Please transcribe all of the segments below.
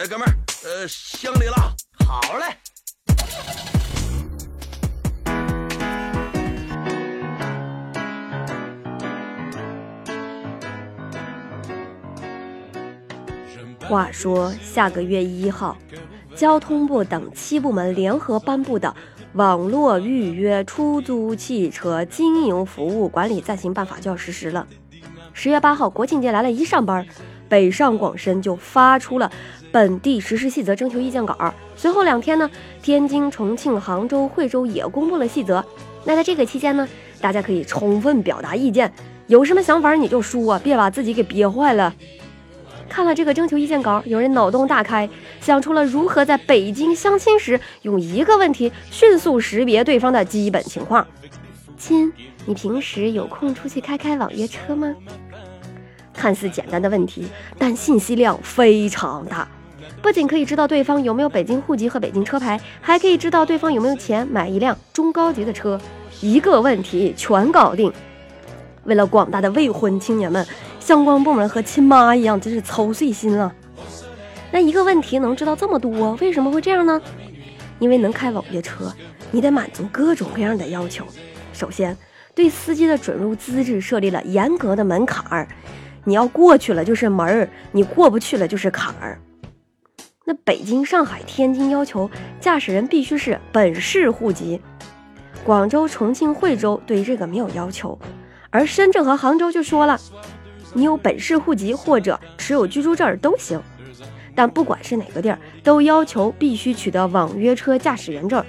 哎，哥们儿，呃，乡里了。好嘞。话说下个月一号，交通部等七部门联合颁布的《网络预约出租汽车经营服务管理暂行办法》就要实施了。十月八号，国庆节来了，一上班，北上广深就发出了本地实施细则征求意见稿。随后两天呢，天津、重庆、杭州、惠州也公布了细则。那在这个期间呢，大家可以充分表达意见，有什么想法你就说，别把自己给憋坏了。看了这个征求意见稿，有人脑洞大开，想出了如何在北京相亲时用一个问题迅速识别对方的基本情况。亲，你平时有空出去开开网约车吗？看似简单的问题，但信息量非常大。不仅可以知道对方有没有北京户籍和北京车牌，还可以知道对方有没有钱买一辆中高级的车。一个问题全搞定。为了广大的未婚青年们，相关部门和亲妈一样，真是操碎心了。那一个问题能知道这么多，为什么会这样呢？因为能开网约车，你得满足各种各样的要求。首先，对司机的准入资质设立了严格的门槛儿，你要过去了就是门儿，你过不去了就是坎儿。那北京、上海、天津要求驾驶人必须是本市户籍，广州、重庆、惠州对这个没有要求。而深圳和杭州就说了，你有本市户籍或者持有居住证都行，但不管是哪个地儿，都要求必须取得网约车驾驶员证，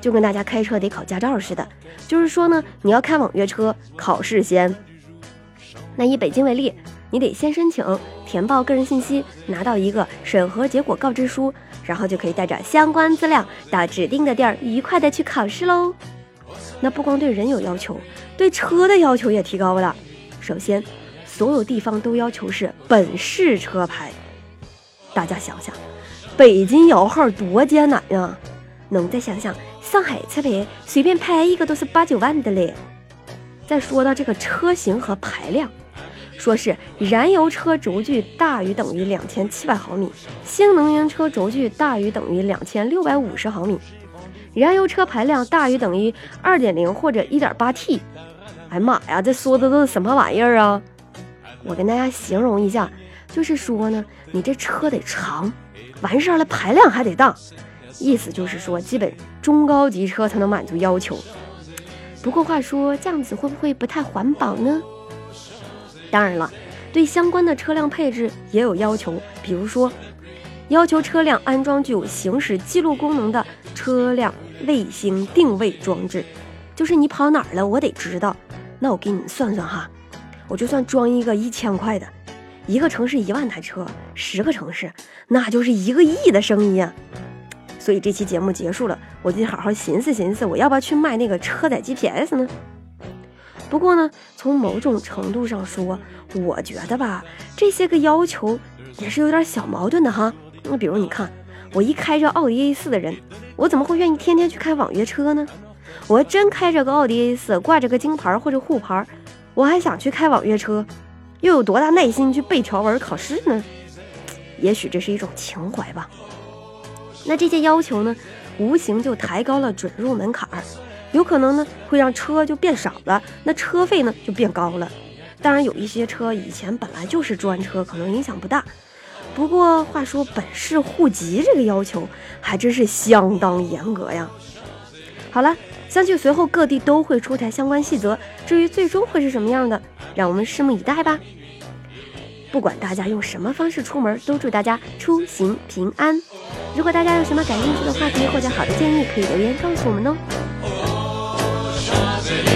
就跟大家开车得考驾照似的。就是说呢，你要开网约车，考试先。那以北京为例，你得先申请，填报个人信息，拿到一个审核结果告知书，然后就可以带着相关资料到指定的地儿，愉快的去考试喽。那不光对人有要求，对车的要求也提高了。首先，所有地方都要求是本市车牌。大家想想，北京摇号多艰难呀！能再想想，上海车牌随便拍一个都是八九万的嘞。再说到这个车型和排量，说是燃油车轴距大于等于两千七百毫米，新能源车轴距大于等于两千六百五十毫米。燃油车排量大于等于二点零或者一点八 T，哎妈呀，这说的都是什么玩意儿啊？我跟大家形容一下，就是说呢，你这车得长，完事儿了排量还得大，意思就是说，基本中高级车才能满足要求。不过话说，这样子会不会不太环保呢？当然了，对相关的车辆配置也有要求，比如说，要求车辆安装具有行驶记录功能的车辆。卫星定位装置，就是你跑哪儿了，我得知道。那我给你算算哈，我就算装一个一千块的，一个城市一万台车，十个城市，那就是一个亿的生意啊。所以这期节目结束了，我得好好寻思寻思，我要不要去卖那个车载 GPS 呢？不过呢，从某种程度上说，我觉得吧，这些个要求也是有点小矛盾的哈。那比如你看，我一开着奥迪 A4 的人。我怎么会愿意天天去开网约车呢？我真开着个奥迪 A4，挂着个金牌或者沪牌，我还想去开网约车，又有多大耐心去背条文考试呢？也许这是一种情怀吧。那这些要求呢，无形就抬高了准入门槛儿，有可能呢会让车就变少了，那车费呢就变高了。当然，有一些车以前本来就是专车，可能影响不大。不过话说，本市户籍这个要求还真是相当严格呀。好了，相信随后各地都会出台相关细则，至于最终会是什么样的，让我们拭目以待吧。不管大家用什么方式出门，都祝大家出行平安。如果大家有什么感兴趣的话题或者好的建议，可以留言告诉我们哦。Brazilian.